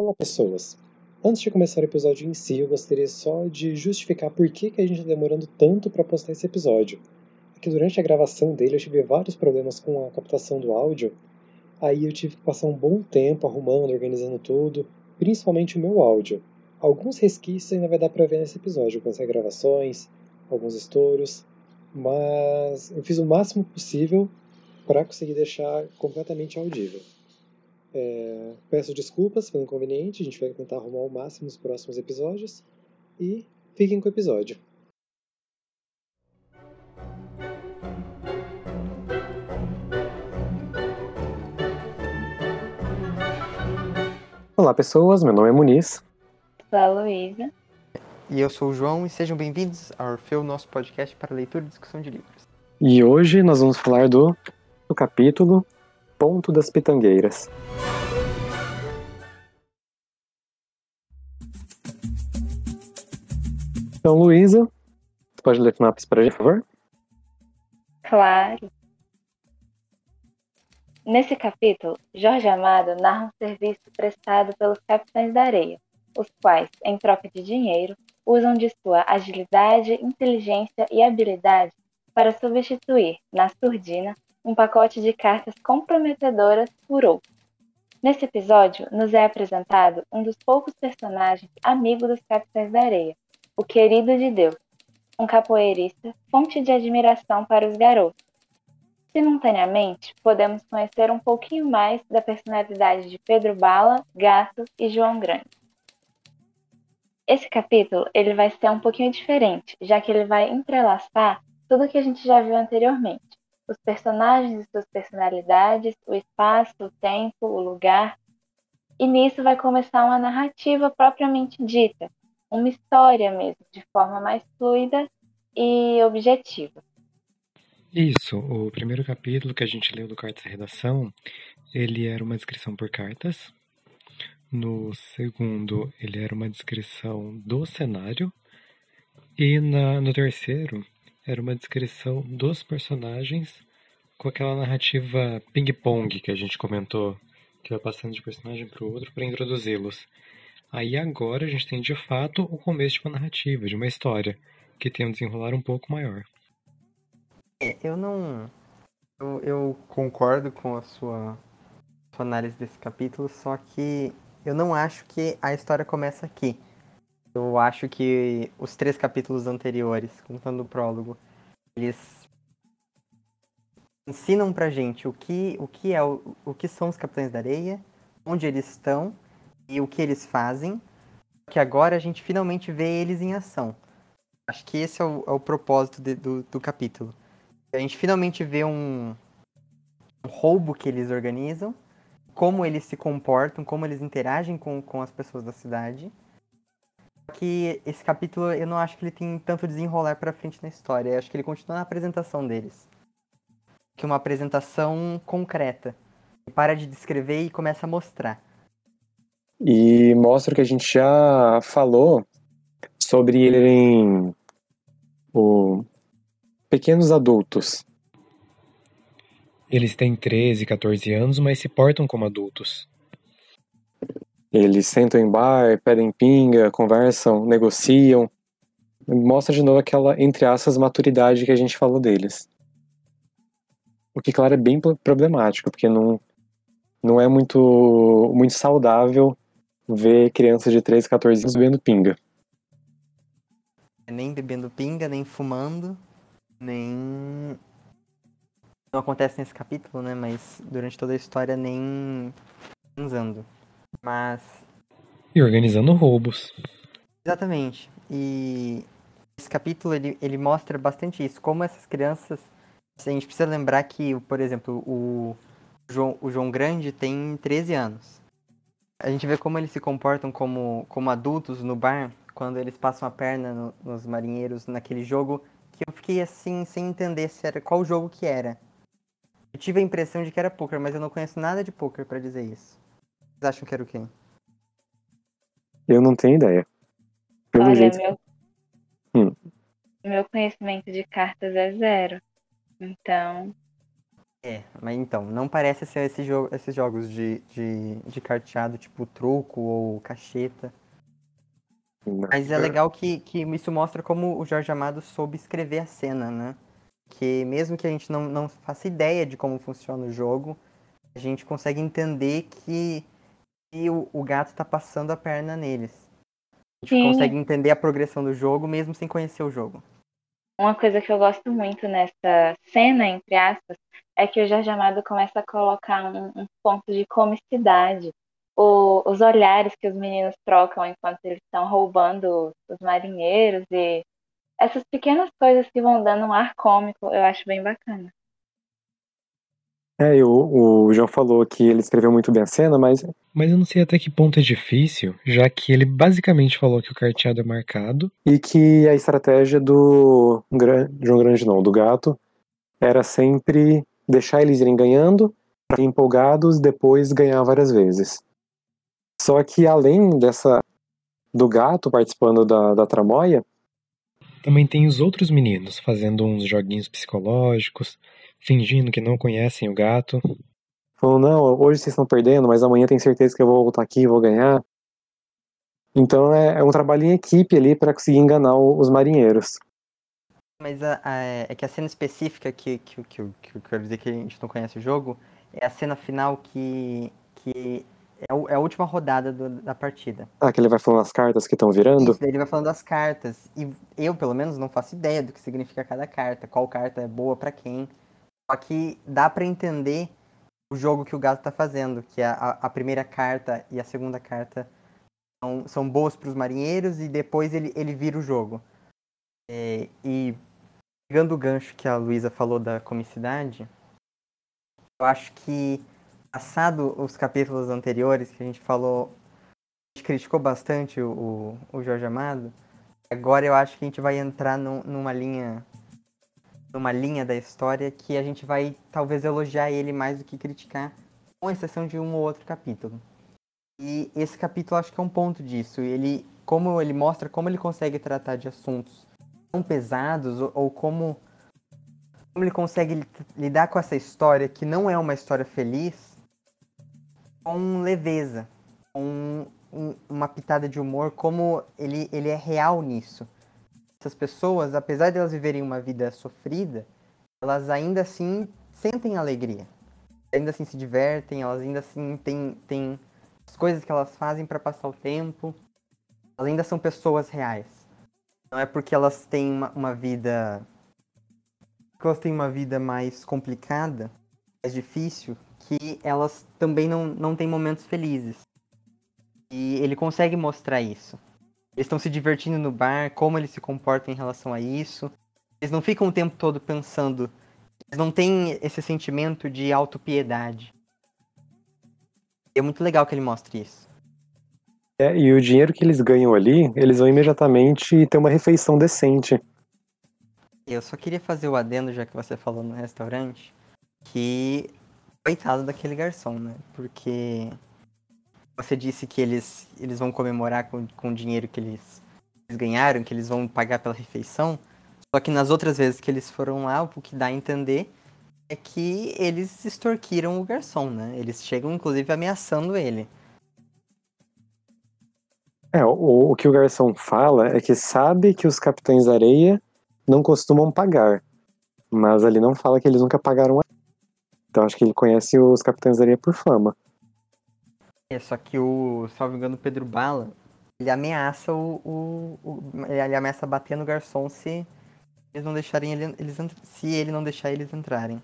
Olá, pessoas! Antes de começar o episódio em si, eu gostaria só de justificar por que, que a gente está demorando tanto para postar esse episódio. É que durante a gravação dele eu tive vários problemas com a captação do áudio, aí eu tive que passar um bom tempo arrumando, organizando tudo, principalmente o meu áudio. Alguns resquícios ainda vai dar para ver nesse episódio, algumas regravações, alguns estouros, mas eu fiz o máximo possível para conseguir deixar completamente audível. É, peço desculpas pelo inconveniente, a gente vai tentar arrumar o máximo nos próximos episódios. E fiquem com o episódio. Olá, pessoas. Meu nome é Muniz. A Luísa. E eu sou o João, e sejam bem-vindos ao Orfeu, nosso podcast para leitura e discussão de livros. E hoje nós vamos falar do, do capítulo Ponto das Pitangueiras. Então, Luísa, você pode ler sinopse para gente, por favor? Claro. Nesse capítulo, Jorge Amado narra um serviço prestado pelos Capitães da Areia, os quais, em troca de dinheiro, usam de sua agilidade, inteligência e habilidade para substituir, na surdina, um pacote de cartas comprometedoras outro. Nesse episódio, nos é apresentado um dos poucos personagens amigos dos Capitães da Areia, o querido de Deus, um capoeirista, fonte de admiração para os garotos. Simultaneamente, podemos conhecer um pouquinho mais da personalidade de Pedro Bala, Gato e João Grande. Esse capítulo ele vai ser um pouquinho diferente, já que ele vai entrelaçar tudo o que a gente já viu anteriormente. Os personagens e suas personalidades, o espaço, o tempo, o lugar. E nisso vai começar uma narrativa propriamente dita, uma história mesmo, de forma mais fluida e objetiva. Isso, o primeiro capítulo que a gente leu do Cartas da Redação, ele era uma descrição por cartas. No segundo, ele era uma descrição do cenário. E na, no terceiro, era uma descrição dos personagens com aquela narrativa ping-pong que a gente comentou, que vai passando de personagem para o outro para introduzi-los. Aí agora a gente tem de fato o começo de uma narrativa, de uma história, que tem um desenrolar um pouco maior. É, eu não. Eu, eu concordo com a sua, sua análise desse capítulo, só que eu não acho que a história começa aqui. Eu acho que os três capítulos anteriores, contando o prólogo, eles ensinam pra gente o que, o que é o, o que são os Capitães da Areia, onde eles estão e o que eles fazem, que agora a gente finalmente vê eles em ação. Acho que esse é o, é o propósito de, do, do capítulo. A gente finalmente vê um, um, roubo que eles organizam, como eles se comportam, como eles interagem com, com as pessoas da cidade. Que esse capítulo eu não acho que ele tem tanto desenrolar para frente na história. Eu acho que ele continua na apresentação deles. Que é uma apresentação concreta. Para de descrever e começa a mostrar e mostra o que a gente já falou sobre ele em o pequenos adultos. Eles têm 13, 14 anos, mas se portam como adultos. Eles sentam em bar, pedem pinga, conversam, negociam. Mostra de novo aquela, entre aspas, maturidade que a gente falou deles. O que, claro, é bem problemático, porque não, não é muito, muito saudável ver crianças de 13, 14 anos bebendo pinga. Nem bebendo pinga, nem fumando, nem. Não acontece nesse capítulo, né? Mas durante toda a história nem transando. Mas. E organizando roubos. Exatamente. E esse capítulo ele, ele mostra bastante isso. Como essas crianças. A gente precisa lembrar que, por exemplo, o João, o João Grande tem 13 anos a gente vê como eles se comportam como, como adultos no bar, quando eles passam a perna no, nos marinheiros naquele jogo, que eu fiquei assim, sem entender se era qual jogo que era. Eu tive a impressão de que era poker, mas eu não conheço nada de poker para dizer isso. Vocês acham que era o quê? Eu não tenho ideia. Pelo Olha, jeito... meu... Hum. meu conhecimento de cartas é zero. Então, É, mas então, não parece ser esse jogo, esses jogos de, de, de carteado, tipo truco ou cacheta. Mas é legal que, que isso mostra como o Jorge Amado soube escrever a cena, né? Que mesmo que a gente não, não faça ideia de como funciona o jogo, a gente consegue entender que, que o, o gato está passando a perna neles. A gente Sim. consegue entender a progressão do jogo mesmo sem conhecer o jogo. Uma coisa que eu gosto muito nessa cena, entre aspas, é que o Jorge Amado começa a colocar um, um ponto de comicidade. O, os olhares que os meninos trocam enquanto eles estão roubando os marinheiros e essas pequenas coisas que vão dando um ar cômico, eu acho bem bacana. É, o, o João falou que ele escreveu muito bem a cena, mas. Mas eu não sei até que ponto é difícil, já que ele basicamente falou que o carteado é marcado. E que a estratégia do João Grande não, do gato, era sempre deixar eles irem ganhando, para empolgados, depois ganhar várias vezes. Só que além dessa. do gato participando da, da tramóia. Também tem os outros meninos fazendo uns joguinhos psicológicos fingindo que não conhecem o gato. Falou, não, hoje vocês estão perdendo, mas amanhã tenho certeza que eu vou voltar aqui e vou ganhar. Então é, é um trabalho em equipe ali para conseguir enganar os marinheiros. Mas a, a, é que a cena específica que, que, que, que, eu quero dizer que a gente não conhece o jogo é a cena final que, que é, o, é a última rodada do, da partida. Ah, que ele vai falando as cartas que estão virando? Isso, ele vai falando as cartas. E eu, pelo menos, não faço ideia do que significa cada carta, qual carta é boa para quem. Só que dá para entender o jogo que o gato tá fazendo, que a, a primeira carta e a segunda carta são, são boas para os marinheiros e depois ele, ele vira o jogo. É, e pegando o gancho que a Luísa falou da comicidade, eu acho que passado os capítulos anteriores que a gente falou, a gente criticou bastante o, o Jorge Amado, agora eu acho que a gente vai entrar num, numa linha numa linha da história que a gente vai talvez elogiar ele mais do que criticar, com exceção de um ou outro capítulo. E esse capítulo acho que é um ponto disso. Ele, como ele mostra como ele consegue tratar de assuntos tão pesados ou, ou como como ele consegue lidar com essa história que não é uma história feliz com leveza, com um, uma pitada de humor, como ele, ele é real nisso essas pessoas, apesar de elas viverem uma vida sofrida, elas ainda assim sentem alegria. Ainda assim se divertem, elas ainda assim têm, têm as coisas que elas fazem para passar o tempo. Elas ainda são pessoas reais. Não é porque elas têm uma, uma vida. Porque elas têm uma vida mais complicada, mais difícil, que elas também não, não têm momentos felizes. E ele consegue mostrar isso. Eles estão se divertindo no bar, como eles se comportam em relação a isso. Eles não ficam o tempo todo pensando. Eles não têm esse sentimento de autopiedade. É muito legal que ele mostre isso. É, e o dinheiro que eles ganham ali, eles vão imediatamente ter uma refeição decente. Eu só queria fazer o adendo, já que você falou no restaurante, que coitado daquele garçom, né? Porque você disse que eles, eles vão comemorar com, com o dinheiro que eles, eles ganharam, que eles vão pagar pela refeição. Só que nas outras vezes que eles foram lá, o que dá a entender é que eles extorquiram o garçom, né? Eles chegam, inclusive, ameaçando ele. É, o, o que o garçom fala é que sabe que os capitães da areia não costumam pagar. Mas ali não fala que eles nunca pagaram. Então acho que ele conhece os capitães da areia por fama. É, só que o, salvo engano, Pedro Bala, ele ameaça o, o, o, ele ameaça bater no garçom se eles não deixarem ele, eles se ele não deixar eles entrarem.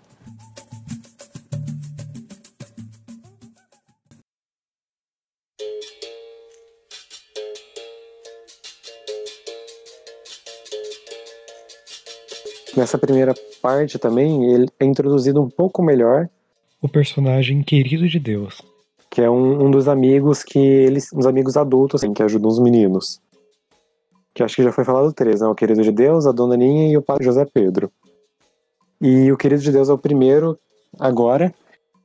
Nessa primeira parte também, ele é introduzido um pouco melhor o personagem querido de Deus, que é um, um dos amigos que eles, uns amigos adultos, assim, que ajudam os meninos. Que acho que já foi falado três, né? O querido de Deus, a dona Ninha e o pai José Pedro. E o querido de Deus é o primeiro agora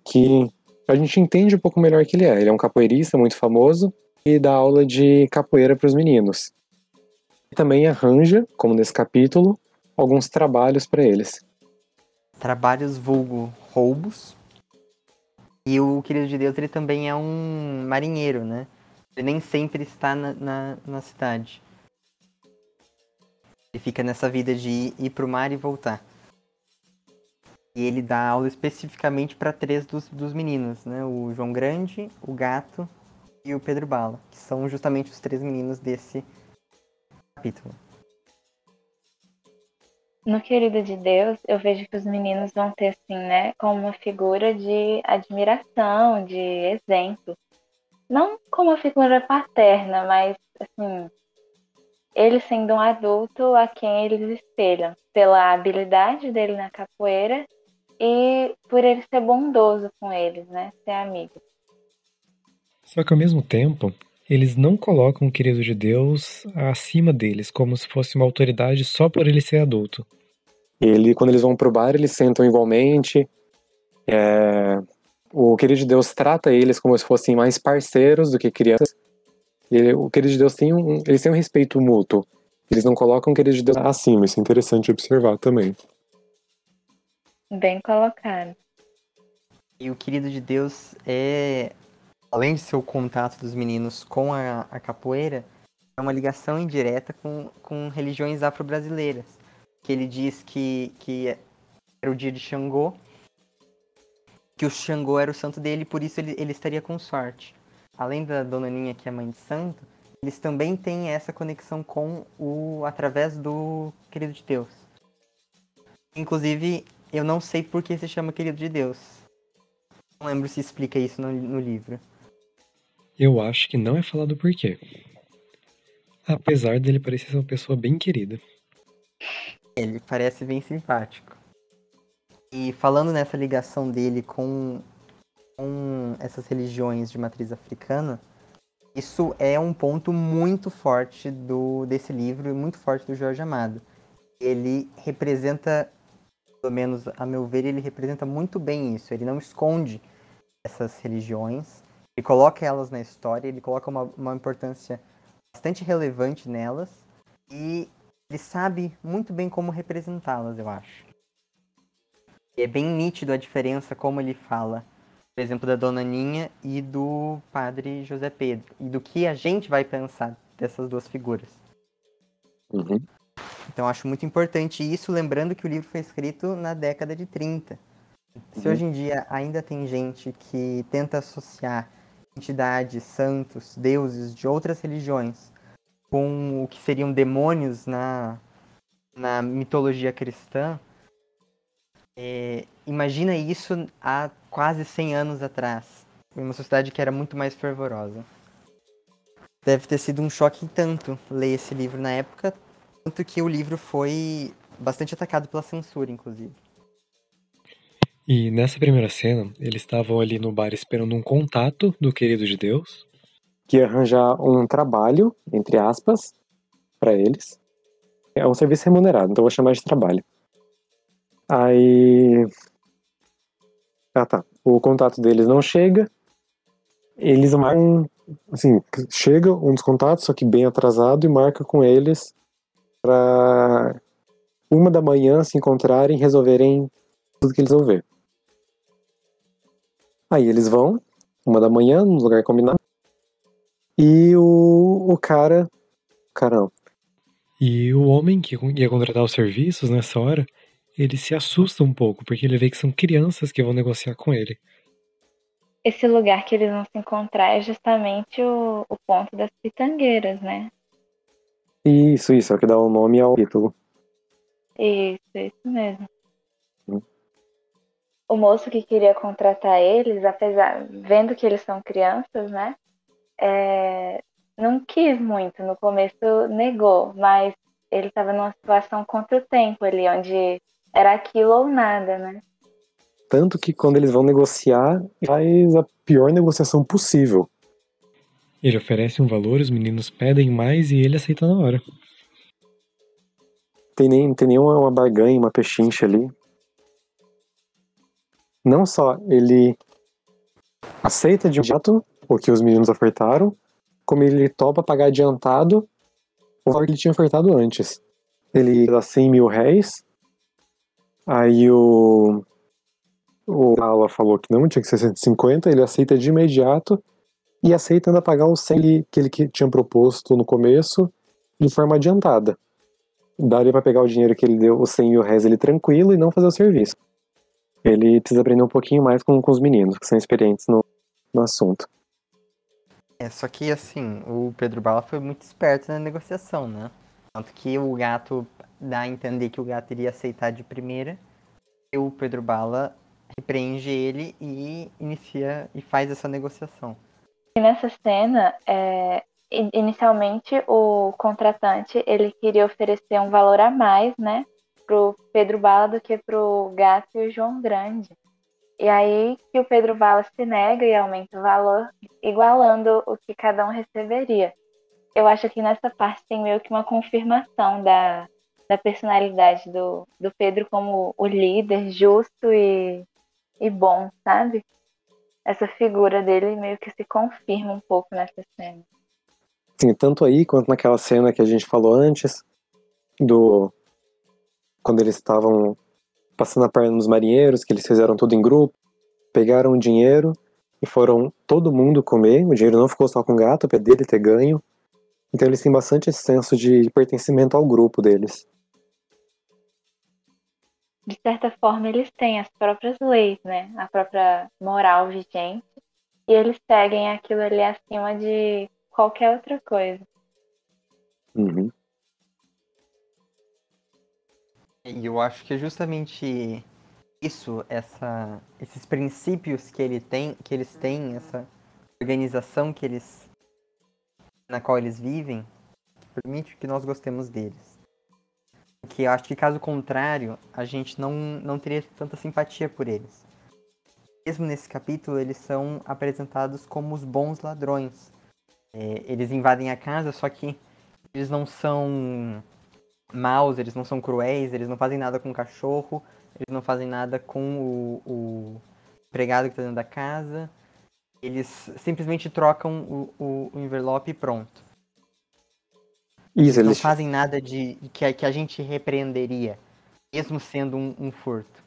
que a gente entende um pouco melhor que ele é. Ele é um capoeirista muito famoso e dá aula de capoeira para os meninos. E também arranja, como nesse capítulo, alguns trabalhos para eles. Trabalhos vulgo roubos. E o querido de Deus ele também é um marinheiro, né? Ele nem sempre está na, na, na cidade. Ele fica nessa vida de ir, ir para o mar e voltar. E ele dá aula especificamente para três dos, dos meninos, né? O João Grande, o Gato e o Pedro Bala, que são justamente os três meninos desse capítulo. No Querido de Deus, eu vejo que os meninos vão ter, assim, né, como uma figura de admiração, de exemplo. Não como uma figura paterna, mas, assim, ele sendo um adulto a quem eles espelham, pela habilidade dele na capoeira e por ele ser bondoso com eles, né? Ser amigo. Só que ao mesmo tempo, eles não colocam o querido de Deus acima deles, como se fosse uma autoridade só por ele ser adulto. Ele, quando eles vão pro bar, eles sentam igualmente. É... O querido de Deus trata eles como se fossem mais parceiros do que crianças. Ele, o querido de Deus tem um, eles têm um respeito mútuo. Eles não colocam o querido de Deus acima. Isso é interessante observar também. Bem colocado. E o querido de Deus é, além de ser o contato dos meninos com a, a capoeira, é uma ligação indireta com, com religiões afro-brasileiras. Que ele diz que, que era o dia de Xangô, que o Xangô era o santo dele, por isso ele, ele estaria com sorte. Além da Dona Ninha, que é mãe de santo, eles também têm essa conexão com o através do querido de Deus. Inclusive, eu não sei por que se chama Querido de Deus. Não lembro se explica isso no, no livro. Eu acho que não é falado por quê. Apesar dele parecer ser uma pessoa bem querida. Ele parece bem simpático. E falando nessa ligação dele com, com essas religiões de matriz africana, isso é um ponto muito forte do desse livro e muito forte do Jorge Amado. Ele representa pelo menos a meu ver, ele representa muito bem isso. Ele não esconde essas religiões, ele coloca elas na história, ele coloca uma, uma importância bastante relevante nelas e ele sabe muito bem como representá-las, eu acho. E é bem nítido a diferença como ele fala, por exemplo, da Dona Ninha e do Padre José Pedro, e do que a gente vai pensar dessas duas figuras. Uhum. Então acho muito importante isso, lembrando que o livro foi escrito na década de 30. Se Uhum. hoje em dia ainda tem gente que tenta associar entidades, santos, deuses de outras religiões com o que seriam demônios na, na mitologia cristã, é, imagina isso há quase 100 anos atrás, em uma sociedade que era muito mais fervorosa. Deve ter sido um choque em tanto ler esse livro na época, tanto que o livro foi bastante atacado pela censura, inclusive. E nessa primeira cena, eles estavam ali no bar esperando um contato do querido de Deus. Que ia arranjar um trabalho, entre aspas, para eles. É um serviço remunerado, então vou chamar de trabalho. Aí. Ah tá. O contato deles não chega. Eles marcam. Assim, chega um dos contatos, só que bem atrasado, e marca com eles pra uma da manhã se encontrarem e resolverem tudo que eles vão ver. Aí eles vão, uma da manhã, no lugar combinado. E o, o cara. Caramba. E o homem que ia contratar os serviços nessa hora, ele se assusta um pouco, porque ele vê que são crianças que vão negociar com ele. Esse lugar que eles vão se encontrar é justamente o, o ponto das pitangueiras, né? Isso, isso, é o que dá o nome ao título. Isso, isso mesmo. O moço que queria contratar eles, apesar, vendo que eles são crianças, né? é, não quis muito. No começo negou, mas ele estava numa situação contra o tempo ali, onde era aquilo ou nada, né? Tanto que quando eles vão negociar, faz a pior negociação possível. Ele oferece um valor, os meninos pedem mais e ele aceita na hora. Tem nem tem nenhuma uma barganha, uma pechincha ali. Não só ele aceita de imediato o que os meninos ofertaram, como ele topa pagar adiantado o valor que ele tinha ofertado antes. Ele dá 100 mil réis, aí o, o Ala falou que não tinha que ser 150, ele aceita de imediato e aceita ainda pagar o 100 que ele tinha proposto no começo de forma adiantada. Daria para pegar o dinheiro que ele deu, os 100 mil reais, ele tranquilo e não fazer o serviço. Ele precisa aprender um pouquinho mais com, com os meninos, que são experientes no, no assunto. É, só que assim, o Pedro Bala foi muito esperto na negociação, né? Tanto que o gato dá a entender que o gato iria aceitar de primeira. E o Pedro Bala repreende ele e inicia e faz essa negociação. E nessa cena, é, inicialmente o contratante ele queria oferecer um valor a mais, né, pro Pedro Bala do que pro gato e o João Grande. E aí que o Pedro Bala se nega e aumenta o valor, igualando o que cada um receberia. Eu acho que nessa parte tem meio que uma confirmação da, da personalidade do, do Pedro como o líder justo e, e bom, sabe? Essa figura dele meio que se confirma um pouco nessa cena. Sim, tanto aí quanto naquela cena que a gente falou antes, do quando eles estavam passando a perna nos marinheiros, que eles fizeram tudo em grupo, pegaram o dinheiro e foram todo mundo comer. O dinheiro não ficou só com o gato, apesar dele ter ganho. Então eles têm bastante senso de pertencimento ao grupo deles. De certa forma, eles têm as próprias leis, né? A própria moral vigente. E eles seguem aquilo ali acima de qualquer outra coisa. Uhum. E eu acho que é justamente isso, essa, esses princípios que ele tem, que eles têm, essa organização que eles na qual eles vivem, que permite que nós gostemos deles. Que eu acho que caso contrário, a gente não, não teria tanta simpatia por eles. Mesmo nesse capítulo, eles são apresentados como os bons ladrões. É, eles invadem a casa, só que eles não são maus, eles não são cruéis, eles não fazem nada com o cachorro, eles não fazem nada com o, o empregado que está dentro da casa. Eles simplesmente trocam o, o, o envelope e pronto. Isso, eles, eles não fazem nada de que, a, que a gente repreenderia, mesmo sendo um, um furto.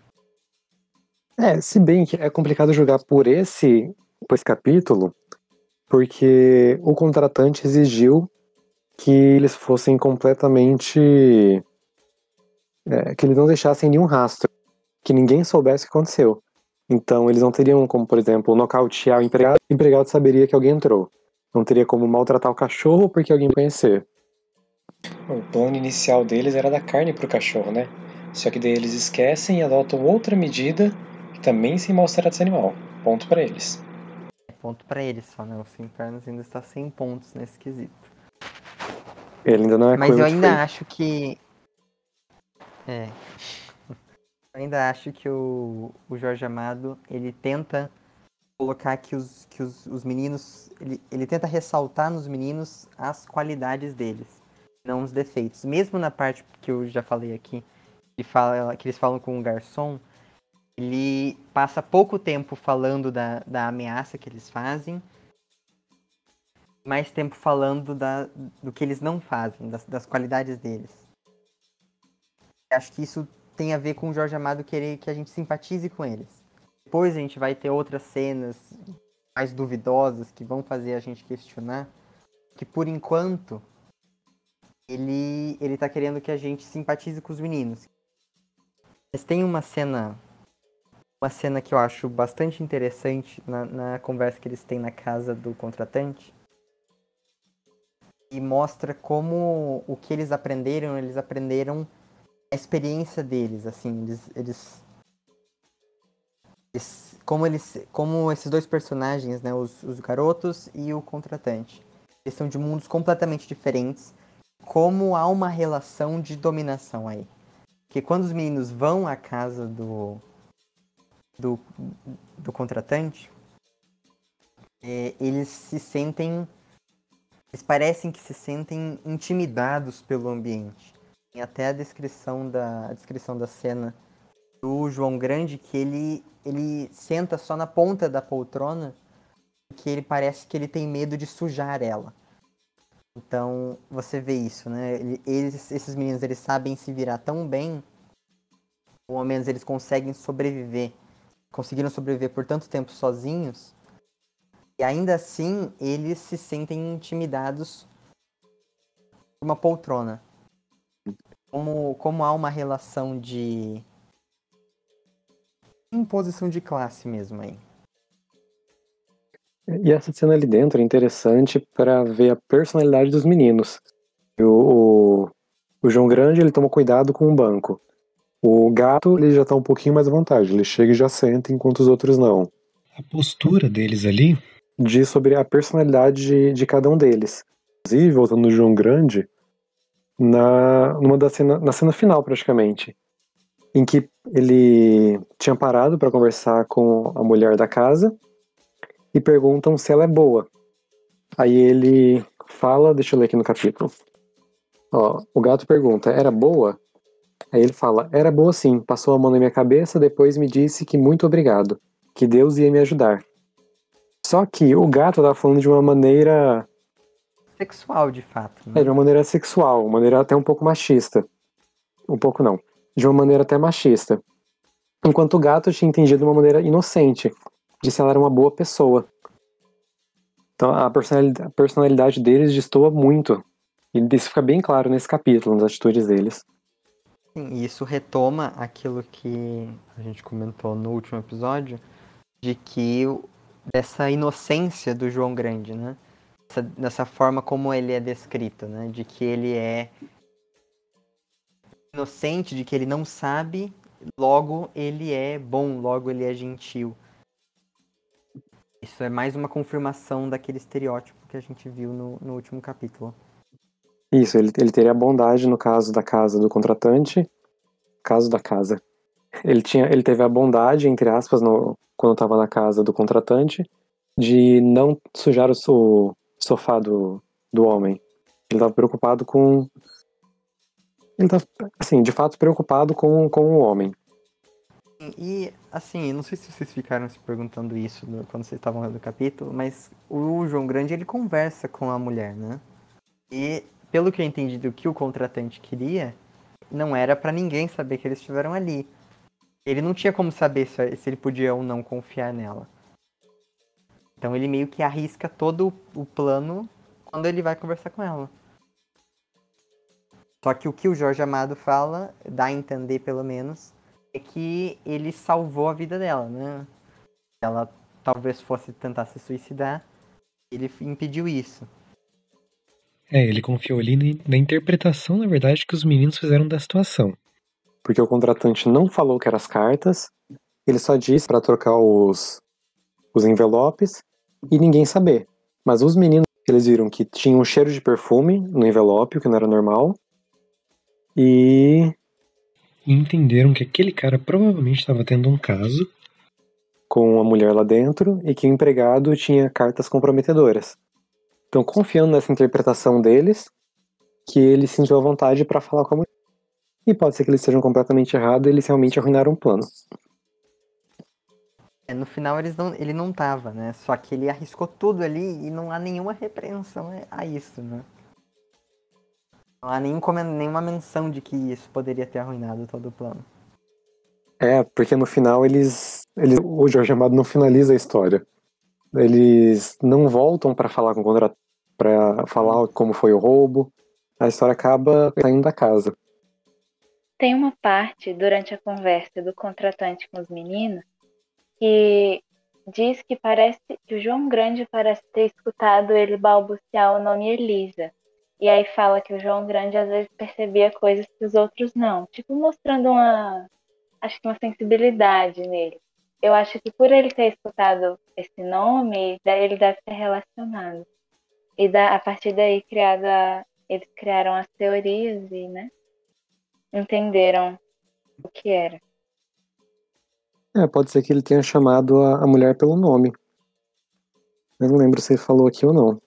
É, se bem que é complicado jogar por esse, por esse capítulo, porque o contratante exigiu que eles fossem completamente. É, que eles não deixassem nenhum rastro, que ninguém soubesse o que aconteceu. Então eles não teriam como, por exemplo, nocautear o empregado, o empregado saberia que alguém entrou. Não teria como maltratar o cachorro porque alguém conhecer. O plano inicial deles era dar carne pro cachorro, né? Só que daí eles esquecem e adotam outra medida que também sem mostrar esse animal. Ponto para eles. Ponto para eles só, né? O Sem Pernas ainda está sem pontos nesse quesito. Ele ainda não é Mas eu ainda acho que. É. Eu ainda acho que o, o Jorge Amado, ele tenta colocar que os, que os, os meninos. Ele, ele tenta ressaltar nos meninos as qualidades deles, não os defeitos. Mesmo na parte que eu já falei aqui, que, fala, que eles falam com o garçom, ele passa pouco tempo falando da, da ameaça que eles fazem, mais tempo falando da, do que eles não fazem, das, das qualidades deles. Acho que isso tem a ver com o Jorge Amado querer que a gente simpatize com eles. Depois a gente vai ter outras cenas mais duvidosas que vão fazer a gente questionar. Que por enquanto ele ele tá querendo que a gente simpatize com os meninos. Mas tem uma cena uma cena que eu acho bastante interessante na, na conversa que eles têm na casa do contratante e mostra como o que eles aprenderam, eles aprenderam a experiência deles, assim, eles, eles, eles como eles, como esses dois personagens, né, os, os garotos e o contratante, eles são de mundos completamente diferentes, como há uma relação de dominação aí, que quando os meninos vão à casa do do, do contratante, é, eles se sentem eles parecem que se sentem intimidados pelo ambiente. Tem até a descrição da, a descrição da cena do João Grande que ele, ele senta só na ponta da poltrona porque ele parece que ele tem medo de sujar ela. Então você vê isso, né? Eles, esses meninos eles sabem se virar tão bem, ou ao menos eles conseguem sobreviver conseguiram sobreviver por tanto tempo sozinhos, e ainda assim eles se sentem intimidados por uma poltrona. Como, como há uma relação de imposição de classe mesmo aí. E essa cena ali dentro é interessante para ver a personalidade dos meninos. O, o, o, João Grande ele toma cuidado com o banco. O gato ele já tá um pouquinho mais à vontade, ele chega e já senta, enquanto os outros não. A postura deles ali diz sobre a personalidade de, de cada um deles. Inclusive, voltando no João Grande, na, numa da cena, na cena final praticamente, em que ele tinha parado para conversar com a mulher da casa e perguntam se ela é boa. Aí ele fala, deixa eu ler aqui no capítulo. Ó, o gato pergunta: "Era boa?" Aí ele fala: Era boa sim, passou a mão na minha cabeça, depois me disse que muito obrigado, que Deus ia me ajudar. Só que o gato tava falando de uma maneira. Sexual, de fato. Né? É, de uma maneira sexual, uma maneira até um pouco machista. Um pouco não. De uma maneira até machista. Enquanto o gato tinha entendido de uma maneira inocente, disse que ela era uma boa pessoa. Então a personalidade, a personalidade deles destoa muito. E isso fica bem claro nesse capítulo, nas atitudes deles. Sim, e isso retoma aquilo que a gente comentou no último episódio, de que dessa inocência do João Grande, né? Dessa, dessa forma como ele é descrito, né? De que ele é inocente, de que ele não sabe, logo ele é bom, logo ele é gentil. Isso é mais uma confirmação daquele estereótipo que a gente viu no, no último capítulo. Isso, ele, ele teria bondade no caso da casa do contratante, caso da casa. Ele tinha, ele teve a bondade, entre aspas, no, quando estava na casa do contratante, de não sujar o, o sofá do, do homem. Ele estava preocupado com, ele estava, assim, de fato preocupado com, com o homem. E, assim, não sei se vocês ficaram se perguntando isso quando vocês estavam lendo o capítulo, mas o João Grande, ele conversa com a mulher, né? E pelo que eu entendi do que o contratante queria, não era para ninguém saber que eles estiveram ali. Ele não tinha como saber se, se ele podia ou não confiar nela. Então ele meio que arrisca todo o plano quando ele vai conversar com ela. Só que o que o Jorge Amado fala, dá a entender pelo menos, é que ele salvou a vida dela, né? Ela talvez fosse tentar se suicidar, ele impediu isso. É, ele confiou ali na interpretação, na verdade, que os meninos fizeram da situação. Porque o contratante não falou que eram as cartas, ele só disse para trocar os, os envelopes e ninguém saber. Mas os meninos, eles viram que tinha um cheiro de perfume no envelope, o que não era normal. E. E entenderam que aquele cara provavelmente estava tendo um caso. Com a mulher lá dentro e que o empregado tinha cartas comprometedoras. Então, confiando nessa interpretação deles, que ele sentiu a vontade para falar com a mulher. E pode ser que eles estejam completamente errados e eles realmente arruinaram o plano. É, no final eles não, ele não tava, né? Só que ele arriscou tudo ali e não há nenhuma repreensão a isso, né? Não há nenhum, nenhuma menção de que isso poderia ter arruinado todo o plano. É, porque no final eles, eles o Jorge Amado não finaliza a história. Eles não voltam para falar com o contratante para falar como foi o roubo. A história acaba saindo da casa. Tem uma parte durante a conversa do contratante com os meninos que diz que parece que o João Grande parece ter escutado ele balbuciar o nome Elisa. E aí fala que o João Grande às vezes percebia coisas que os outros não, tipo mostrando uma acho que uma sensibilidade nele. Eu acho que por ele ter escutado esse nome, ele deve ter relacionado. E da, a partir daí criado a, eles criaram as teorias e, né, entenderam o que era. É, pode ser que ele tenha chamado a, a mulher pelo nome. Eu não lembro se ele falou aqui ou não.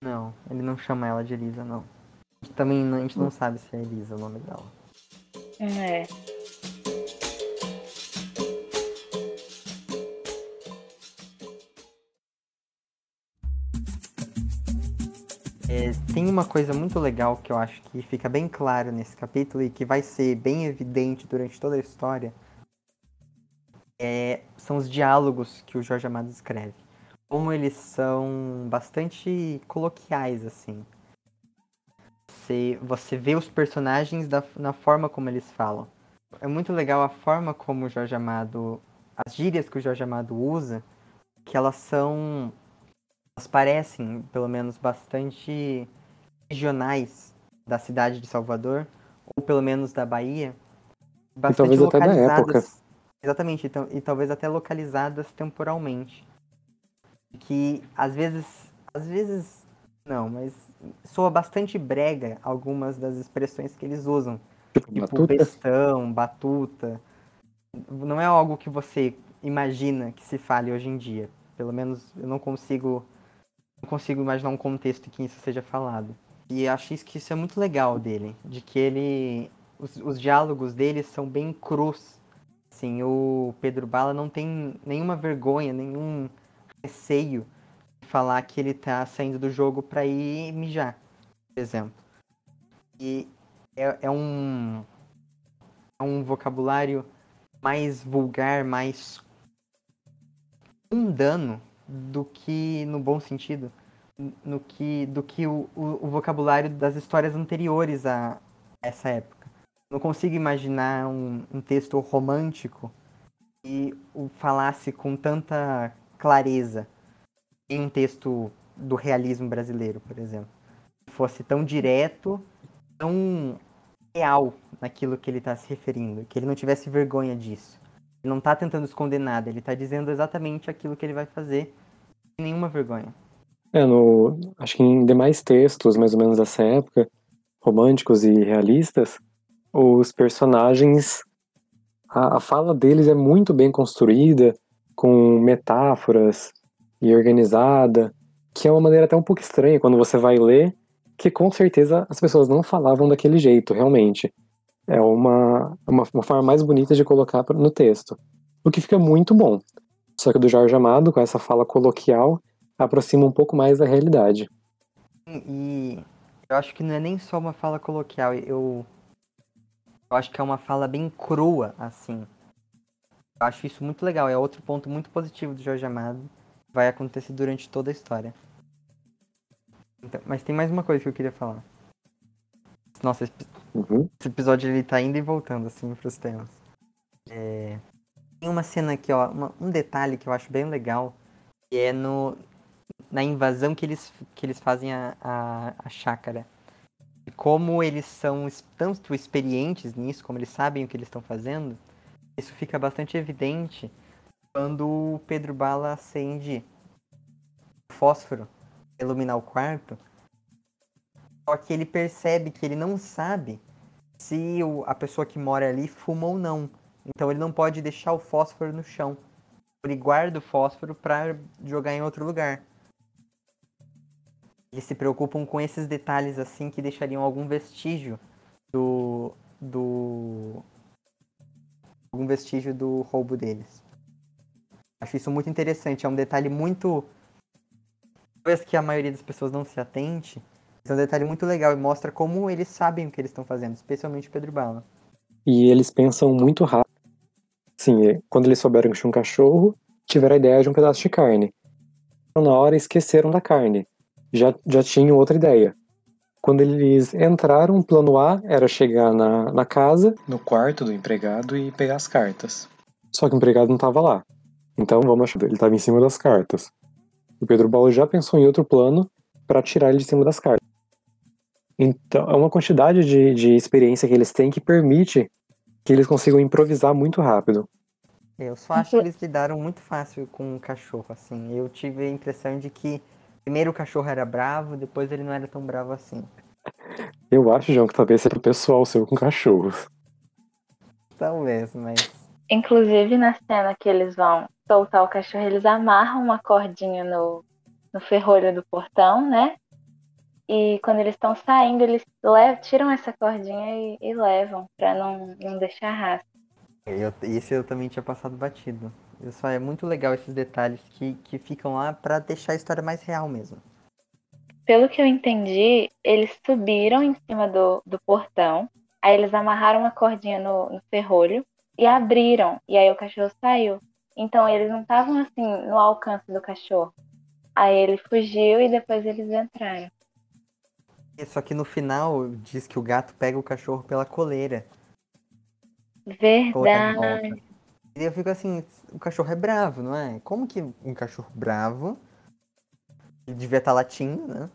Não, ele não chama ela de Elisa, não. Também a gente não sabe se é Elisa o nome dela. É. É, tem uma coisa muito legal que eu acho que fica bem claro nesse capítulo e que vai ser bem evidente durante toda a história, é, são os diálogos que o Jorge Amado escreve. Como eles são bastante coloquiais, assim. Você, você vê os personagens da, na forma como eles falam. É muito legal a forma como o Jorge Amado. As gírias que o Jorge Amado usa, que elas são. Elas parecem, pelo menos, bastante regionais da cidade de Salvador, ou pelo menos da Bahia. Bastante e talvez até da época. Exatamente, então, e talvez até localizadas temporalmente. Que às vezes. Às vezes. Não, mas soa bastante brega algumas das expressões que eles usam. Tipo, tipo bestão, batuta. Não é algo que você imagina que se fale hoje em dia. Pelo menos eu não consigo. Não consigo imaginar um contexto em que isso seja falado. E acho que isso é muito legal dele. De que ele. Os, os diálogos dele são bem crus. Assim, o Pedro Bala não tem nenhuma vergonha, nenhum receio de falar que ele tá saindo do jogo para ir mijar, por exemplo. E é, é um. É um vocabulário mais vulgar, mais mundano do que no bom sentido no que do que o, o, o vocabulário das histórias anteriores a essa época. Não consigo imaginar um, um texto romântico e o falasse com tanta clareza em um texto do realismo brasileiro, por exemplo. Fosse tão direto, tão real naquilo que ele está se referindo, que ele não tivesse vergonha disso. Ele não está tentando esconder nada, ele está dizendo exatamente aquilo que ele vai fazer, nenhuma vergonha. É, no, acho que em demais textos, mais ou menos dessa época, românticos e realistas, os personagens, a, a fala deles é muito bem construída, com metáforas e organizada, que é uma maneira até um pouco estranha quando você vai ler, que com certeza as pessoas não falavam daquele jeito, realmente. É uma, uma, uma forma mais bonita de colocar no texto. O que fica muito bom. Só que do Jorge Amado, com essa fala coloquial, aproxima um pouco mais da realidade. E eu acho que não é nem só uma fala coloquial, eu, eu acho que é uma fala bem crua, assim. Eu acho isso muito legal, é outro ponto muito positivo do Jorge Amado. Vai acontecer durante toda a história. Então, mas tem mais uma coisa que eu queria falar. Nossa, esse, uhum. esse episódio ele tá indo e voltando, assim, pros temas. É... Tem uma cena aqui, ó, uma, um detalhe que eu acho bem legal, que é no, na invasão que eles, que eles fazem a, a, a chácara. E como eles são tanto experientes nisso, como eles sabem o que eles estão fazendo, isso fica bastante evidente quando o Pedro Bala acende o fósforo para iluminar o quarto. Só que ele percebe que ele não sabe se o, a pessoa que mora ali fuma ou não. Então ele não pode deixar o fósforo no chão. Ele guarda o fósforo para jogar em outro lugar. Eles se preocupam com esses detalhes assim que deixariam algum vestígio do do algum vestígio do roubo deles. Acho isso muito interessante, é um detalhe muito talvez que a maioria das pessoas não se atente, é um detalhe muito legal e mostra como eles sabem o que eles estão fazendo, especialmente o Pedro Bala. E eles pensam muito rápido. Sim, quando eles souberam que tinha um cachorro, tiveram a ideia de um pedaço de carne. Na hora esqueceram da carne já, já tinham outra ideia. Quando eles entraram, o plano A era chegar na, na casa, no quarto do empregado e pegar as cartas. Só que o empregado não estava lá. Então vamos achar, ele estava em cima das cartas. O Pedro Paulo já pensou em outro plano para tirar ele de cima das cartas. Então é uma quantidade de, de experiência que eles têm que permite que eles consigam improvisar muito rápido. Eu só acho que eles lidaram muito fácil com o cachorro, assim. Eu tive a impressão de que Primeiro o cachorro era bravo, depois ele não era tão bravo assim. Eu acho, João, que talvez seja pro pessoal seu com cachorros. Talvez, mas. Inclusive na cena que eles vão soltar o cachorro, eles amarram uma cordinha no, no ferrolho do portão, né? E quando eles estão saindo, eles levam, tiram essa cordinha e, e levam, pra não, não deixar rastro. Eu, esse eu também tinha passado batido. Só é muito legal esses detalhes que, que ficam lá para deixar a história mais real mesmo. Pelo que eu entendi, eles subiram em cima do, do portão, aí eles amarraram uma cordinha no, no ferrolho e abriram, e aí o cachorro saiu. Então eles não estavam assim no alcance do cachorro. Aí ele fugiu e depois eles entraram. Só que no final diz que o gato pega o cachorro pela coleira. Verdade. E eu fico assim, o cachorro é bravo, não é? Como que um cachorro bravo, ele devia estar latindo, né?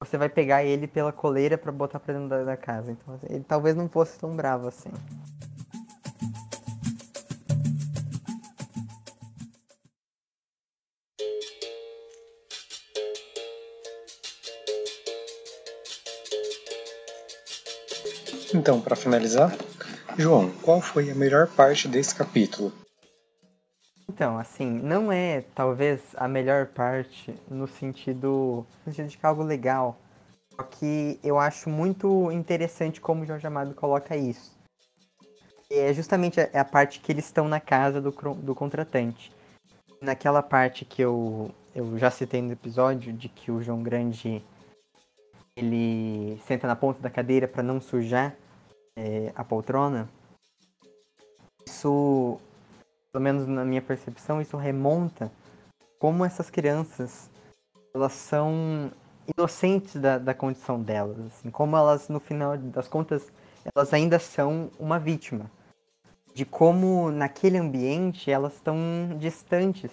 Você vai pegar ele pela coleira para botar pra dentro da, da casa. Então, assim, ele talvez não fosse tão bravo assim. Então, para finalizar, João, qual foi a melhor parte desse capítulo? Então, assim, não é talvez a melhor parte no sentido, no sentido de que é algo legal. Só que eu acho muito interessante como o Jorge Amado coloca isso. É justamente a, a parte que eles estão na casa do, do contratante. Naquela parte que eu, eu já citei no episódio, de que o João Grande ele senta na ponta da cadeira para não sujar é, a poltrona, isso, pelo menos na minha percepção, isso remonta como essas crianças elas são inocentes da, da condição delas, assim, como elas no final das contas elas ainda são uma vítima de como naquele ambiente elas estão distantes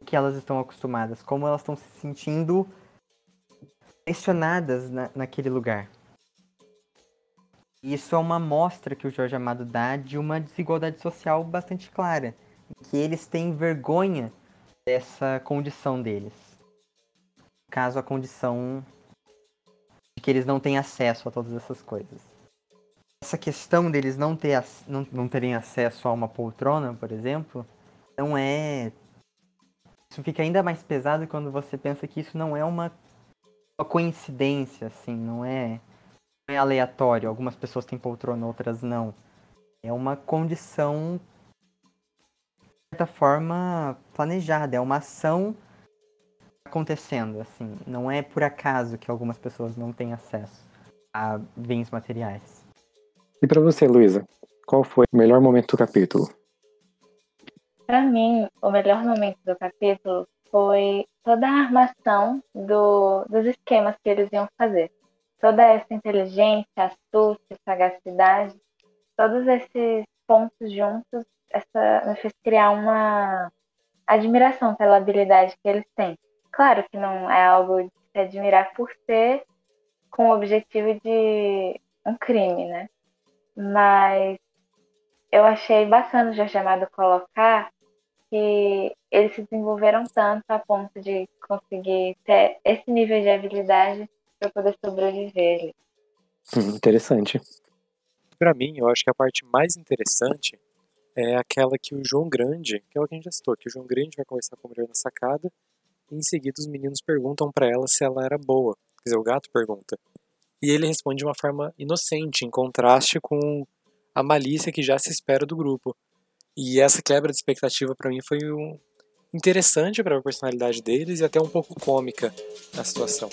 do que elas estão acostumadas, como elas estão se sentindo pressionadas na, naquele lugar. Isso é uma mostra que o Jorge Amado dá de uma desigualdade social bastante clara, que eles têm vergonha dessa condição deles. Caso a condição de que eles não têm acesso a todas essas coisas. Essa questão deles não, ter, não, não terem acesso a uma poltrona, por exemplo, não é. Isso fica ainda mais pesado quando você pensa que isso não é uma coincidência, assim, não é é aleatório. Algumas pessoas têm poltrona, outras não. É uma condição, de certa forma, planejada. É uma ação acontecendo, assim. Não é por acaso que algumas pessoas não têm acesso a bens materiais. E para você, Luísa, qual foi o melhor momento do capítulo? Para mim, o melhor momento do capítulo foi toda a armação do, dos esquemas que eles iam fazer toda essa inteligência, astúcia, sagacidade, todos esses pontos juntos, essa me fez criar uma admiração pela habilidade que eles têm. Claro que não é algo de se admirar por ser com o objetivo de um crime, né? Mas eu achei bacana o Jorge Amado colocar que eles se desenvolveram tanto a ponto de conseguir ter esse nível de habilidade para poder sobreviver. Hum, interessante. Para mim, eu acho que a parte mais interessante é aquela que o João Grande, que é o que a gente já citou, que o João Grande vai conversar com a mulher na sacada, e em seguida os meninos perguntam para ela se ela era boa. Quer dizer, o gato pergunta. E ele responde de uma forma inocente, em contraste com a malícia que já se espera do grupo. E essa quebra de expectativa para mim foi um interessante para a personalidade deles e até um pouco cômica na situação.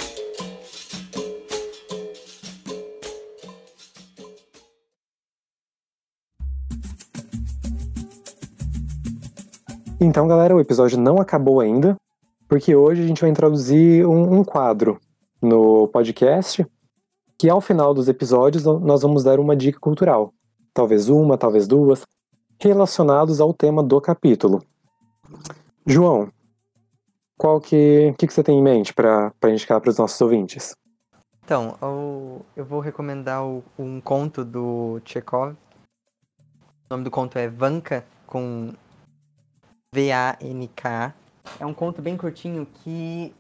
Então, galera, o episódio não acabou ainda, porque hoje a gente vai introduzir um, um quadro no podcast, que ao final dos episódios nós vamos dar uma dica cultural. Talvez uma, talvez duas, relacionados ao tema do capítulo. João, qual que, que, que você tem em mente para indicar para os nossos ouvintes? Então, eu, eu vou recomendar o, um conto do Chekhov. O nome do conto é Vanka, com V-A-N-K. É um conto bem curtinho que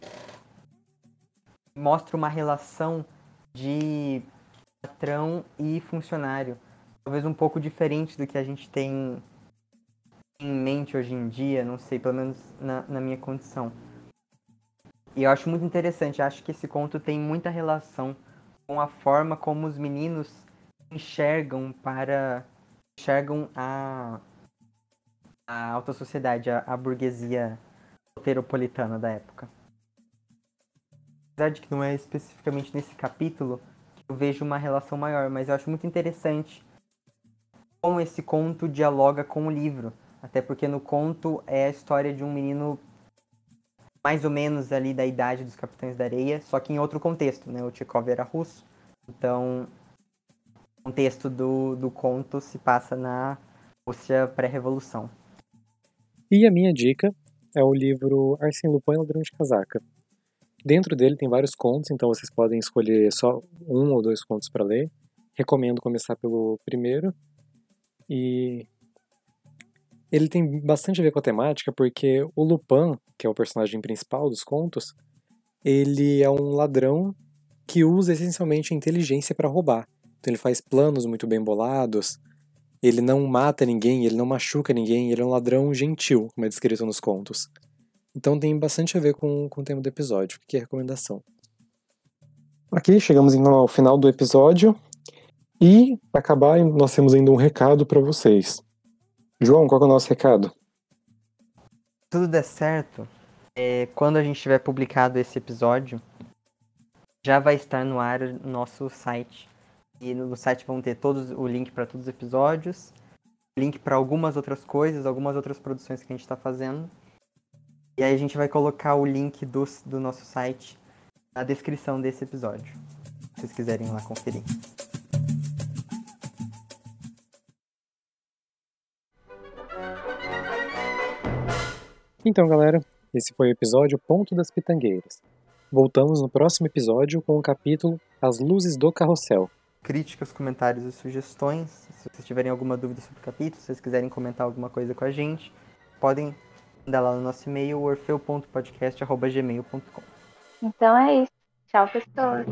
mostra uma relação de patrão e funcionário. Talvez um pouco diferente do que a gente tem em mente hoje em dia, não sei, pelo menos na, na minha condição. E eu acho muito interessante, acho que esse conto tem muita relação com a forma como os meninos enxergam para enxergam a a alta sociedade, a, a burguesia heteropolitana da época. Apesar de que não é especificamente nesse capítulo que eu vejo uma relação maior, mas eu acho muito interessante como esse conto dialoga com o livro, Até porque no conto é a história de um menino mais ou menos ali da idade dos Capitães da Areia, só que em outro contexto, né? O Tchekov era russo, então o contexto do, do conto se passa na Rússia pré-revolução. E a minha dica é o livro Arsène Lupin Ladrão de Casaca. Dentro dele tem vários contos, então vocês podem escolher só um ou dois contos para ler. Recomendo começar pelo primeiro. E ele tem bastante a ver com a temática, porque o Lupin, que é o personagem principal dos contos, ele é um ladrão que usa essencialmente a inteligência para roubar. Então ele faz planos muito bem bolados, ele não mata ninguém, ele não machuca ninguém, ele é um ladrão gentil, como é descrito nos contos. Então tem bastante a ver com, com o tema do episódio, que é a recomendação. Ok, chegamos então ao final do episódio. E, para acabar, nós temos ainda um recado para vocês. João, qual é o nosso recado? Tudo der certo, é, quando a gente tiver publicado esse episódio, já vai estar no ar nosso site. E no site vão ter todos o link para todos os episódios, link para algumas outras coisas, algumas outras produções que a gente está fazendo. E aí a gente vai colocar o link do, do nosso site na descrição desse episódio, se vocês quiserem lá conferir. Então, galera, esse foi o episódio Ponto das Pitangueiras. Voltamos no próximo episódio com o capítulo As Luzes do Carrossel. Críticas, comentários e sugestões. Se vocês tiverem alguma dúvida sobre o capítulo, se vocês quiserem comentar alguma coisa com a gente, podem mandar lá no nosso e-mail, orfeu.podcast.gmail.com. Então é isso. Tchau, pessoas.